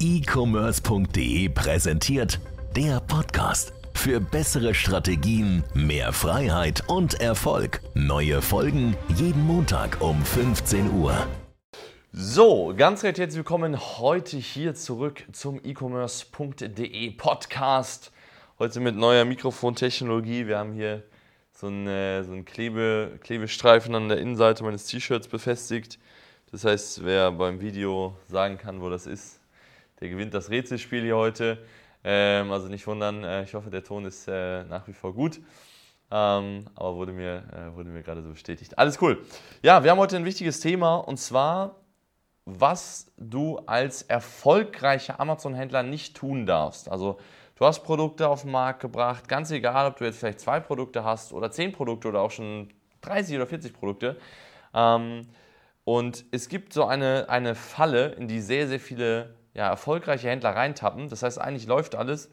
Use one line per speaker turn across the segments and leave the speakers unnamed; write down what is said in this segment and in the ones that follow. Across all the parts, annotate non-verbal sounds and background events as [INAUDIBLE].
e-commerce.de präsentiert der Podcast. Für bessere Strategien, mehr Freiheit und Erfolg. Neue Folgen jeden Montag um 15 Uhr.
So, ganz recht herzlich willkommen heute hier zurück zum e-commerce.de Podcast. Heute mit neuer Mikrofontechnologie. Wir haben hier so einen, äh, so einen Klebe, Klebestreifen an der Innenseite meines T-Shirts befestigt. Das heißt, wer beim Video sagen kann, wo das ist, der gewinnt das Rätselspiel hier heute. Ähm, also nicht wundern, äh, ich hoffe, der Ton ist äh, nach wie vor gut. Ähm, aber wurde mir, äh, wurde mir gerade so bestätigt. Alles cool. Ja, wir haben heute ein wichtiges Thema und zwar, was du als erfolgreicher Amazon-Händler nicht tun darfst. Also du hast Produkte auf den Markt gebracht, ganz egal, ob du jetzt vielleicht zwei Produkte hast oder zehn Produkte oder auch schon 30 oder 40 Produkte. Ähm, und es gibt so eine, eine Falle, in die sehr, sehr viele ja, erfolgreiche Händler reintappen. Das heißt, eigentlich läuft alles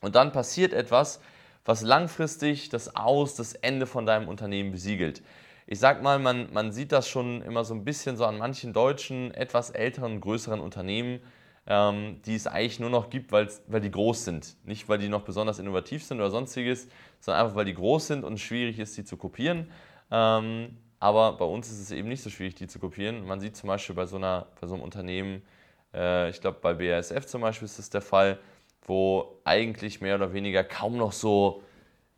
und dann passiert etwas, was langfristig das Aus, das Ende von deinem Unternehmen besiegelt. Ich sag mal, man, man sieht das schon immer so ein bisschen so an manchen deutschen, etwas älteren, größeren Unternehmen, ähm, die es eigentlich nur noch gibt, weil die groß sind. Nicht, weil die noch besonders innovativ sind oder sonstiges, sondern einfach, weil die groß sind und schwierig ist, sie zu kopieren. Ähm, aber bei uns ist es eben nicht so schwierig, die zu kopieren. Man sieht zum Beispiel bei so, einer, bei so einem Unternehmen, äh, ich glaube bei BASF zum Beispiel ist das der Fall, wo eigentlich mehr oder weniger kaum noch so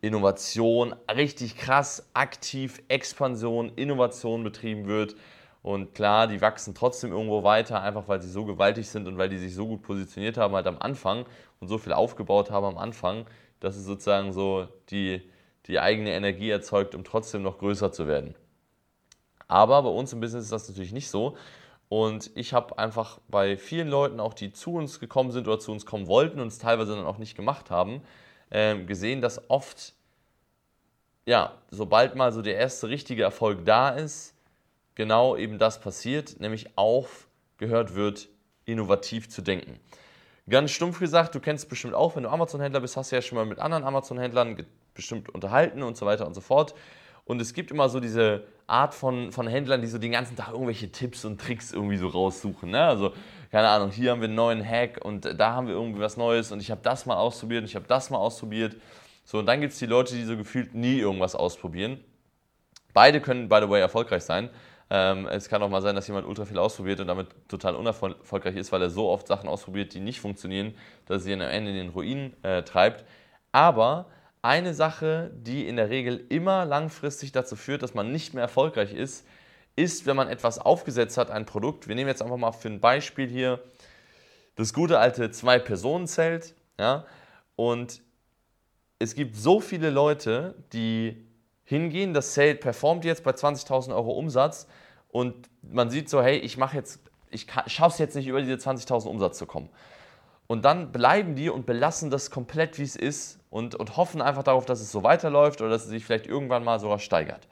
Innovation, richtig krass aktiv Expansion, Innovation betrieben wird. Und klar, die wachsen trotzdem irgendwo weiter, einfach weil sie so gewaltig sind und weil die sich so gut positioniert haben halt am Anfang und so viel aufgebaut haben am Anfang, dass es sozusagen so die, die eigene Energie erzeugt, um trotzdem noch größer zu werden. Aber bei uns im Business ist das natürlich nicht so. Und ich habe einfach bei vielen Leuten, auch die zu uns gekommen sind oder zu uns kommen wollten und es teilweise dann auch nicht gemacht haben, äh, gesehen, dass oft, ja, sobald mal so der erste richtige Erfolg da ist, genau eben das passiert, nämlich aufgehört wird, innovativ zu denken. Ganz stumpf gesagt, du kennst es bestimmt auch, wenn du Amazon-Händler bist, hast du ja schon mal mit anderen Amazon-Händlern bestimmt unterhalten und so weiter und so fort. Und es gibt immer so diese Art von, von Händlern, die so den ganzen Tag irgendwelche Tipps und Tricks irgendwie so raussuchen. Ne? Also, keine Ahnung, hier haben wir einen neuen Hack und da haben wir irgendwie was Neues und ich habe das mal ausprobiert und ich habe das mal ausprobiert. So, und dann gibt es die Leute, die so gefühlt nie irgendwas ausprobieren. Beide können, by the way, erfolgreich sein. Ähm, es kann auch mal sein, dass jemand ultra viel ausprobiert und damit total unerfolgreich ist, weil er so oft Sachen ausprobiert, die nicht funktionieren, dass sie ihn am Ende in den Ruin äh, treibt. Aber eine Sache, die in der Regel immer langfristig dazu führt, dass man nicht mehr erfolgreich ist, ist, wenn man etwas aufgesetzt hat, ein Produkt. Wir nehmen jetzt einfach mal für ein Beispiel hier das gute alte Zwei-Personen-Zelt. Ja? Und es gibt so viele Leute, die hingehen, das Zelt performt jetzt bei 20.000 Euro Umsatz und man sieht so, hey, ich mache jetzt, ich schaffe es jetzt nicht über diese 20.000 Umsatz zu kommen. Und dann bleiben die und belassen das komplett, wie es ist und, und hoffen einfach darauf, dass es so weiterläuft oder dass es sich vielleicht irgendwann mal sogar steigert.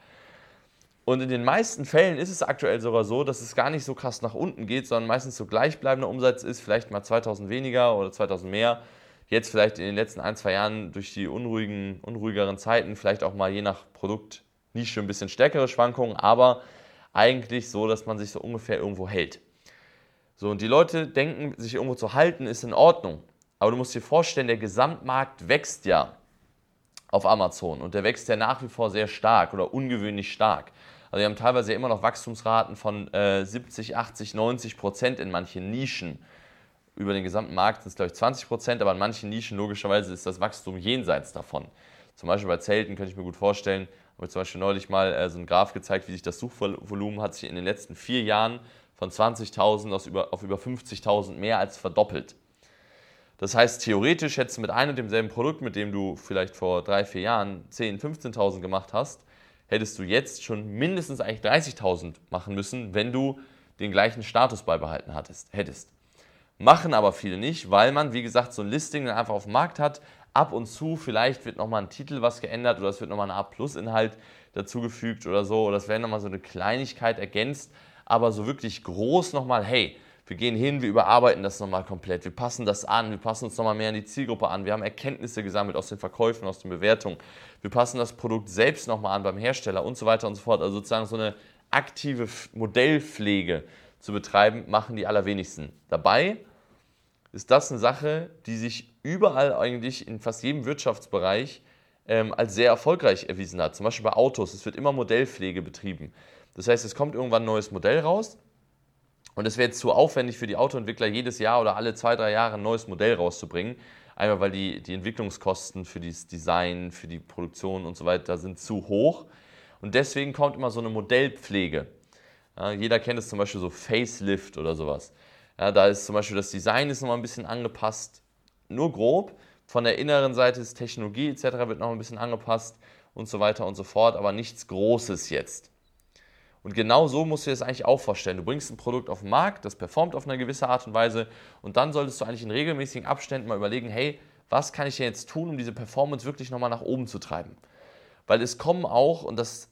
Und in den meisten Fällen ist es aktuell sogar so, dass es gar nicht so krass nach unten geht, sondern meistens so gleichbleibender Umsatz ist, vielleicht mal 2000 weniger oder 2000 mehr. Jetzt vielleicht in den letzten ein, zwei Jahren durch die unruhigen, unruhigeren Zeiten vielleicht auch mal je nach Produkt Nische ein bisschen stärkere Schwankungen, aber eigentlich so, dass man sich so ungefähr irgendwo hält. So, und die Leute denken, sich irgendwo zu halten, ist in Ordnung. Aber du musst dir vorstellen, der Gesamtmarkt wächst ja auf Amazon und der wächst ja nach wie vor sehr stark oder ungewöhnlich stark. Also wir haben teilweise ja immer noch Wachstumsraten von äh, 70, 80, 90 Prozent in manchen Nischen. Über den gesamten Markt sind es, glaube ich, 20 Prozent, aber in manchen Nischen logischerweise ist das Wachstum jenseits davon. Zum Beispiel bei Zelten könnte ich mir gut vorstellen, habe ich zum Beispiel neulich mal äh, so einen Graph gezeigt, wie sich das Suchvolumen hat sich in den letzten vier Jahren von 20.000 auf über, auf über 50.000 mehr als verdoppelt. Das heißt, theoretisch hättest du mit einem und demselben Produkt, mit dem du vielleicht vor drei, vier Jahren 10.000, 15.000 gemacht hast, hättest du jetzt schon mindestens eigentlich 30.000 machen müssen, wenn du den gleichen Status beibehalten hattest, hättest. Machen aber viele nicht, weil man, wie gesagt, so ein Listing dann einfach auf dem Markt hat. Ab und zu vielleicht wird nochmal ein Titel was geändert oder es wird nochmal ein A-Plus-Inhalt dazugefügt oder so oder es werden nochmal so eine Kleinigkeit ergänzt aber so wirklich groß nochmal, hey, wir gehen hin, wir überarbeiten das nochmal komplett, wir passen das an, wir passen uns nochmal mehr an die Zielgruppe an, wir haben Erkenntnisse gesammelt aus den Verkäufen, aus den Bewertungen, wir passen das Produkt selbst nochmal an beim Hersteller und so weiter und so fort. Also sozusagen so eine aktive Modellpflege zu betreiben, machen die allerwenigsten. Dabei ist das eine Sache, die sich überall eigentlich in fast jedem Wirtschaftsbereich ähm, als sehr erfolgreich erwiesen hat. Zum Beispiel bei Autos, es wird immer Modellpflege betrieben. Das heißt, es kommt irgendwann ein neues Modell raus und es wäre jetzt zu aufwendig für die Autoentwickler, jedes Jahr oder alle zwei, drei Jahre ein neues Modell rauszubringen. Einmal weil die, die Entwicklungskosten für das Design, für die Produktion und so weiter sind zu hoch. Und deswegen kommt immer so eine Modellpflege. Ja, jeder kennt es zum Beispiel so Facelift oder sowas. Ja, da ist zum Beispiel das Design ist nochmal ein bisschen angepasst, nur grob. Von der inneren Seite ist Technologie etc. wird noch ein bisschen angepasst und so weiter und so fort, aber nichts Großes jetzt. Und genau so musst du dir das eigentlich auch vorstellen. Du bringst ein Produkt auf den Markt, das performt auf eine gewisse Art und Weise und dann solltest du eigentlich in regelmäßigen Abständen mal überlegen, hey, was kann ich denn jetzt tun, um diese Performance wirklich nochmal nach oben zu treiben? Weil es kommen auch, und das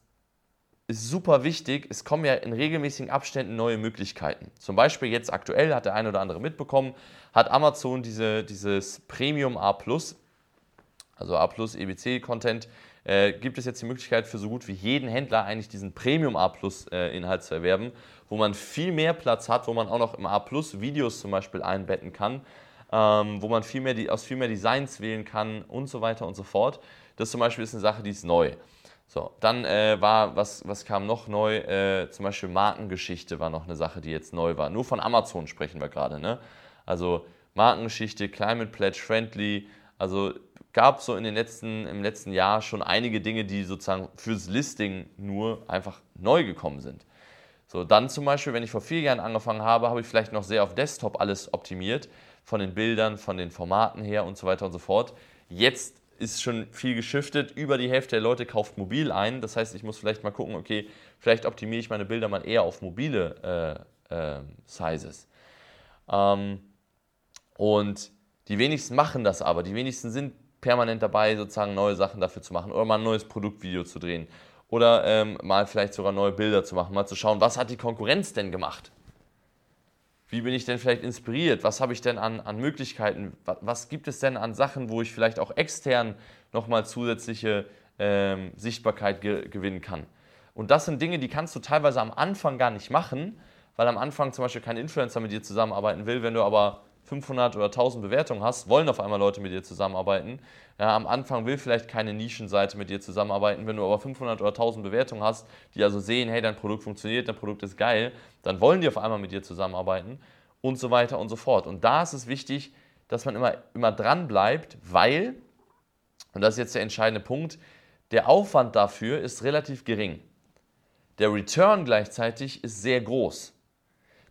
ist super wichtig, es kommen ja in regelmäßigen Abständen neue Möglichkeiten. Zum Beispiel jetzt aktuell, hat der eine oder andere mitbekommen, hat Amazon diese, dieses Premium A, also A EBC-Content, äh, gibt es jetzt die Möglichkeit für so gut wie jeden Händler eigentlich diesen Premium A äh, zu erwerben, wo man viel mehr Platz hat, wo man auch noch im A Videos zum Beispiel einbetten kann, ähm, wo man viel mehr, aus viel mehr Designs wählen kann und so weiter und so fort. Das zum Beispiel ist eine Sache, die ist neu. So, dann äh, war, was, was kam noch neu? Äh, zum Beispiel Markengeschichte war noch eine Sache, die jetzt neu war. Nur von Amazon sprechen wir gerade. Ne? Also Markengeschichte, Climate Pledge Friendly. Also gab so in den letzten, im letzten Jahr schon einige Dinge, die sozusagen fürs Listing nur einfach neu gekommen sind. So, dann zum Beispiel, wenn ich vor vier Jahren angefangen habe, habe ich vielleicht noch sehr auf Desktop alles optimiert, von den Bildern, von den Formaten her und so weiter und so fort. Jetzt ist schon viel geschiftet. Über die Hälfte der Leute kauft mobil ein. Das heißt, ich muss vielleicht mal gucken, okay, vielleicht optimiere ich meine Bilder mal eher auf mobile äh, äh, Sizes. Ähm, und die wenigsten machen das aber. Die wenigsten sind permanent dabei, sozusagen neue Sachen dafür zu machen oder mal ein neues Produktvideo zu drehen oder ähm, mal vielleicht sogar neue Bilder zu machen, mal zu schauen, was hat die Konkurrenz denn gemacht? Wie bin ich denn vielleicht inspiriert? Was habe ich denn an, an Möglichkeiten? Was, was, gibt es denn an Sachen, wo ich vielleicht auch extern nochmal zusätzliche ähm, Sichtbarkeit ge gewinnen kann? Und das sind Dinge, die kannst du teilweise am Anfang gar nicht machen, weil am Anfang zum Beispiel kein Influencer mit dir zusammenarbeiten will. Wenn du aber 500 oder 1000 Bewertungen hast, wollen auf einmal Leute mit dir zusammenarbeiten. Ja, am Anfang will vielleicht keine Nischenseite mit dir zusammenarbeiten. Wenn du aber 500 oder 1000 Bewertungen hast, die also sehen, hey, dein Produkt funktioniert, dein Produkt ist geil, dann wollen die auf einmal mit dir zusammenarbeiten und so weiter und so fort. Und da ist es wichtig, dass man immer, immer dran bleibt, weil, und das ist jetzt der entscheidende Punkt, der Aufwand dafür ist relativ gering. Der Return gleichzeitig ist sehr groß.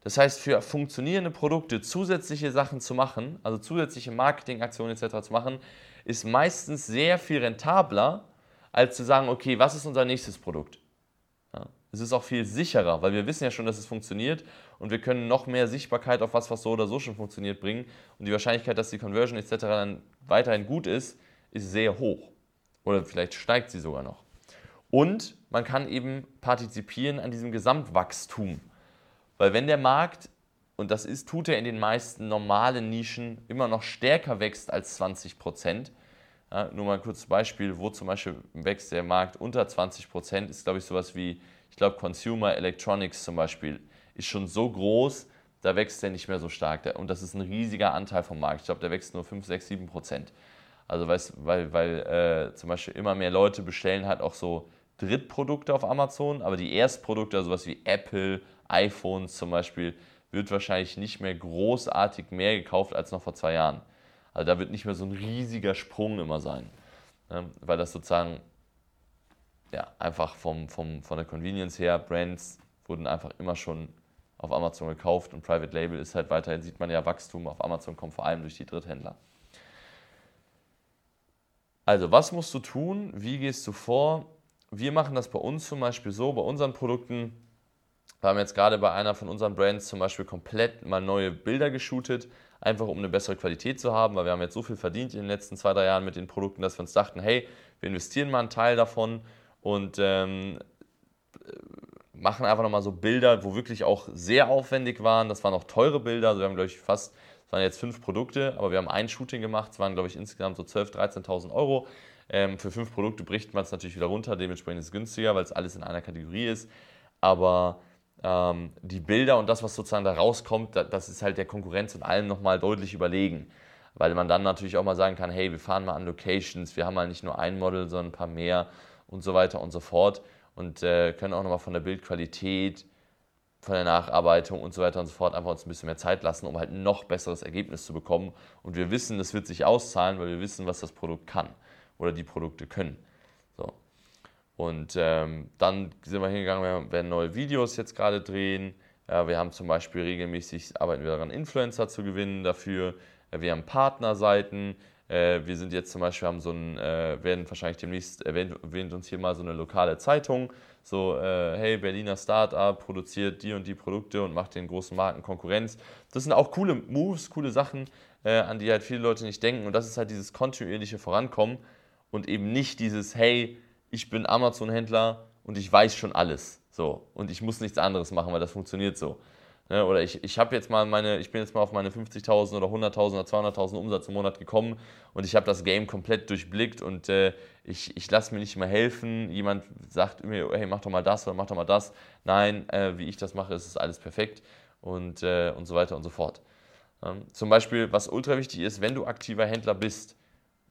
Das heißt, für funktionierende Produkte zusätzliche Sachen zu machen, also zusätzliche Marketingaktionen etc. zu machen, ist meistens sehr viel rentabler, als zu sagen, okay, was ist unser nächstes Produkt? Ja. Es ist auch viel sicherer, weil wir wissen ja schon, dass es funktioniert und wir können noch mehr Sichtbarkeit auf was, was so oder so schon funktioniert, bringen. Und die Wahrscheinlichkeit, dass die Conversion etc. dann weiterhin gut ist, ist sehr hoch. Oder vielleicht steigt sie sogar noch. Und man kann eben partizipieren an diesem Gesamtwachstum. Weil wenn der Markt, und das ist, tut er in den meisten normalen Nischen, immer noch stärker wächst als 20 Prozent, ja, nur mal ein kurzes Beispiel, wo zum Beispiel wächst der Markt unter 20 Prozent, ist glaube ich sowas wie, ich glaube Consumer Electronics zum Beispiel, ist schon so groß, da wächst der nicht mehr so stark. Und das ist ein riesiger Anteil vom Markt. Ich glaube, der wächst nur 5, 6, 7 Prozent. Also weil, weil äh, zum Beispiel immer mehr Leute bestellen halt auch so Drittprodukte auf Amazon, aber die Erstprodukte, also sowas wie Apple, iPhones zum Beispiel, wird wahrscheinlich nicht mehr großartig mehr gekauft als noch vor zwei Jahren. Also da wird nicht mehr so ein riesiger Sprung immer sein, ne? weil das sozusagen ja, einfach vom, vom, von der Convenience her, Brands wurden einfach immer schon auf Amazon gekauft und Private Label ist halt weiterhin, sieht man ja, Wachstum auf Amazon kommt vor allem durch die Dritthändler. Also, was musst du tun? Wie gehst du vor? Wir machen das bei uns zum Beispiel so, bei unseren Produkten, wir haben jetzt gerade bei einer von unseren Brands zum Beispiel komplett mal neue Bilder geshootet, einfach um eine bessere Qualität zu haben, weil wir haben jetzt so viel verdient in den letzten zwei, drei Jahren mit den Produkten, dass wir uns dachten, hey, wir investieren mal einen Teil davon und ähm, machen einfach nochmal so Bilder, wo wirklich auch sehr aufwendig waren. Das waren auch teure Bilder, also wir haben, glaube ich, fast, es waren jetzt fünf Produkte, aber wir haben ein Shooting gemacht, es waren, glaube ich, insgesamt so 12.000, 13.000 Euro. Ähm, für fünf Produkte bricht man es natürlich wieder runter, dementsprechend ist es günstiger, weil es alles in einer Kategorie ist. Aber ähm, die Bilder und das, was sozusagen da rauskommt, das ist halt der Konkurrenz und allem nochmal deutlich überlegen. Weil man dann natürlich auch mal sagen kann, hey, wir fahren mal an Locations, wir haben mal nicht nur ein Model, sondern ein paar mehr und so weiter und so fort. Und äh, können auch nochmal von der Bildqualität, von der Nacharbeitung und so weiter und so fort einfach uns ein bisschen mehr Zeit lassen, um halt noch besseres Ergebnis zu bekommen. Und wir wissen, das wird sich auszahlen, weil wir wissen, was das Produkt kann oder die Produkte können. Und ähm, dann sind wir hingegangen, wir werden neue Videos jetzt gerade drehen. Ja, wir haben zum Beispiel regelmäßig, arbeiten wir daran, Influencer zu gewinnen dafür. Wir haben Partnerseiten. Äh, wir sind jetzt zum Beispiel, haben so ein, äh, werden wahrscheinlich demnächst, erwähnt, erwähnt uns hier mal so eine lokale Zeitung. So, äh, hey, Berliner Startup produziert die und die Produkte und macht den großen Marken Konkurrenz. Das sind auch coole Moves, coole Sachen, an die halt viele Leute nicht denken. Und das ist halt dieses kontinuierliche Vorankommen und eben nicht dieses, hey, ich bin Amazon-Händler und ich weiß schon alles. So, und ich muss nichts anderes machen, weil das funktioniert so. Ne, oder ich, ich habe jetzt mal meine, ich bin jetzt mal auf meine 50.000 oder 100.000 oder 200.000 Umsatz im Monat gekommen und ich habe das Game komplett durchblickt und äh, ich, ich lasse mir nicht mehr helfen. Jemand sagt mir, hey, mach doch mal das oder mach doch mal das. Nein, äh, wie ich das mache, ist es alles perfekt und, äh, und so weiter und so fort. Ähm, zum Beispiel, was ultra wichtig ist, wenn du aktiver Händler bist,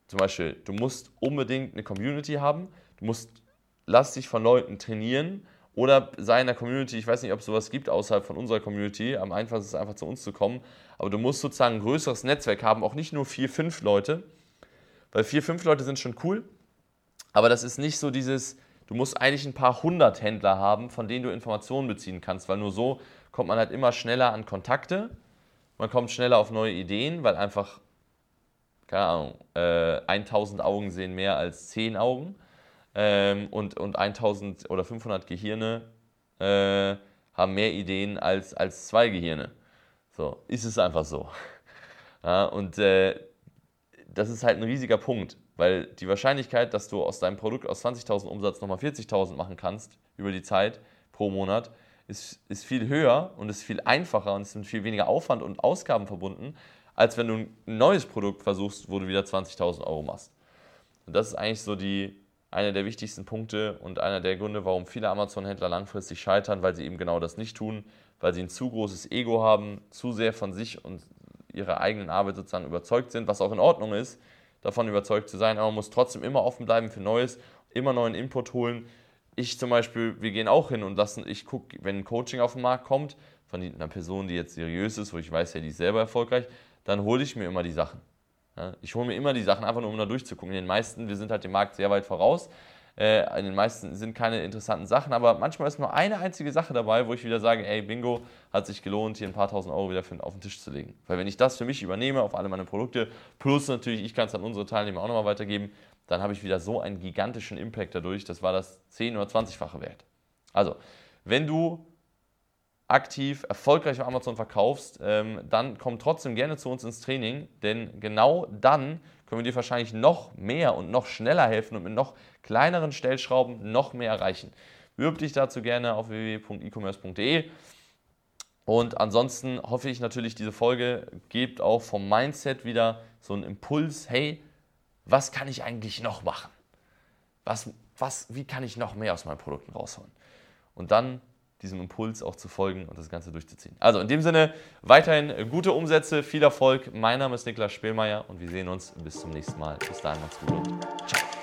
zum Beispiel, du musst unbedingt eine Community haben, du musst, lass dich von Leuten trainieren oder sei in der Community, ich weiß nicht, ob es sowas gibt außerhalb von unserer Community. Am einfachsten ist es einfach zu uns zu kommen. Aber du musst sozusagen ein größeres Netzwerk haben, auch nicht nur vier, fünf Leute. Weil vier, fünf Leute sind schon cool. Aber das ist nicht so dieses, du musst eigentlich ein paar hundert Händler haben, von denen du Informationen beziehen kannst. Weil nur so kommt man halt immer schneller an Kontakte. Man kommt schneller auf neue Ideen, weil einfach, keine Ahnung, äh, 1000 Augen sehen mehr als 10 Augen ähm, und, und 1000 oder 500 Gehirne äh, haben mehr Ideen als, als zwei Gehirne. So, ist es einfach so. [LAUGHS] Ja, und äh, das ist halt ein riesiger Punkt, weil die Wahrscheinlichkeit, dass du aus deinem Produkt aus 20.000 Umsatz nochmal 40.000 machen kannst über die Zeit pro Monat, ist, ist viel höher und ist viel einfacher und es mit viel weniger Aufwand und Ausgaben verbunden, als wenn du ein neues Produkt versuchst, wo du wieder 20.000 Euro machst. Und das ist eigentlich so die, einer der wichtigsten Punkte und einer der Gründe, warum viele Amazon-Händler langfristig scheitern, weil sie eben genau das nicht tun, weil sie ein zu großes Ego haben, zu sehr von sich und ihrer eigenen Arbeit sozusagen überzeugt sind, was auch in Ordnung ist, davon überzeugt zu sein, aber man muss trotzdem immer offen bleiben für Neues, immer neuen Input holen. Ich zum Beispiel, wir gehen auch hin und lassen, ich gucke, wenn ein Coaching auf den Markt kommt, von einer Person, die jetzt seriös ist, wo ich weiß, ja, die ist selber erfolgreich, dann hole ich mir immer die Sachen. Ich hole mir immer die Sachen einfach nur, um da durchzugucken. In den meisten, wir sind halt dem Markt sehr weit voraus. Äh, in den meisten sind keine interessanten Sachen, aber manchmal ist nur eine einzige Sache dabei, wo ich wieder sage, ey, Bingo, hat sich gelohnt, hier ein paar tausend Euro wieder für, auf den Tisch zu legen. Weil wenn ich das für mich übernehme auf alle meine Produkte, plus natürlich, ich kann es an unsere Teilnehmer auch nochmal weitergeben, dann habe ich wieder so einen gigantischen Impact dadurch. Das war das 10- oder 20-fache Wert. Also, wenn du aktiv erfolgreich auf Amazon verkaufst, ähm, dann komm trotzdem gerne zu uns ins Training, denn genau dann können wir dir wahrscheinlich noch mehr und noch schneller helfen und mit noch kleineren Stellschrauben noch mehr erreichen. Bewirb dich dazu gerne auf www.ecommerce.de. Und ansonsten hoffe ich natürlich, diese Folge gibt auch vom Mindset wieder so einen Impuls, hey, was kann ich eigentlich noch machen? Was, was, wie kann ich noch mehr aus meinen Produkten rausholen? Und dann diesem Impuls auch zu folgen und das Ganze durchzuziehen. Also in dem Sinne, weiterhin gute Umsätze, viel Erfolg. Mein Name ist Niklas Spielmeier und wir sehen uns bis zum nächsten Mal. Bis dahin, macht's gut und ciao.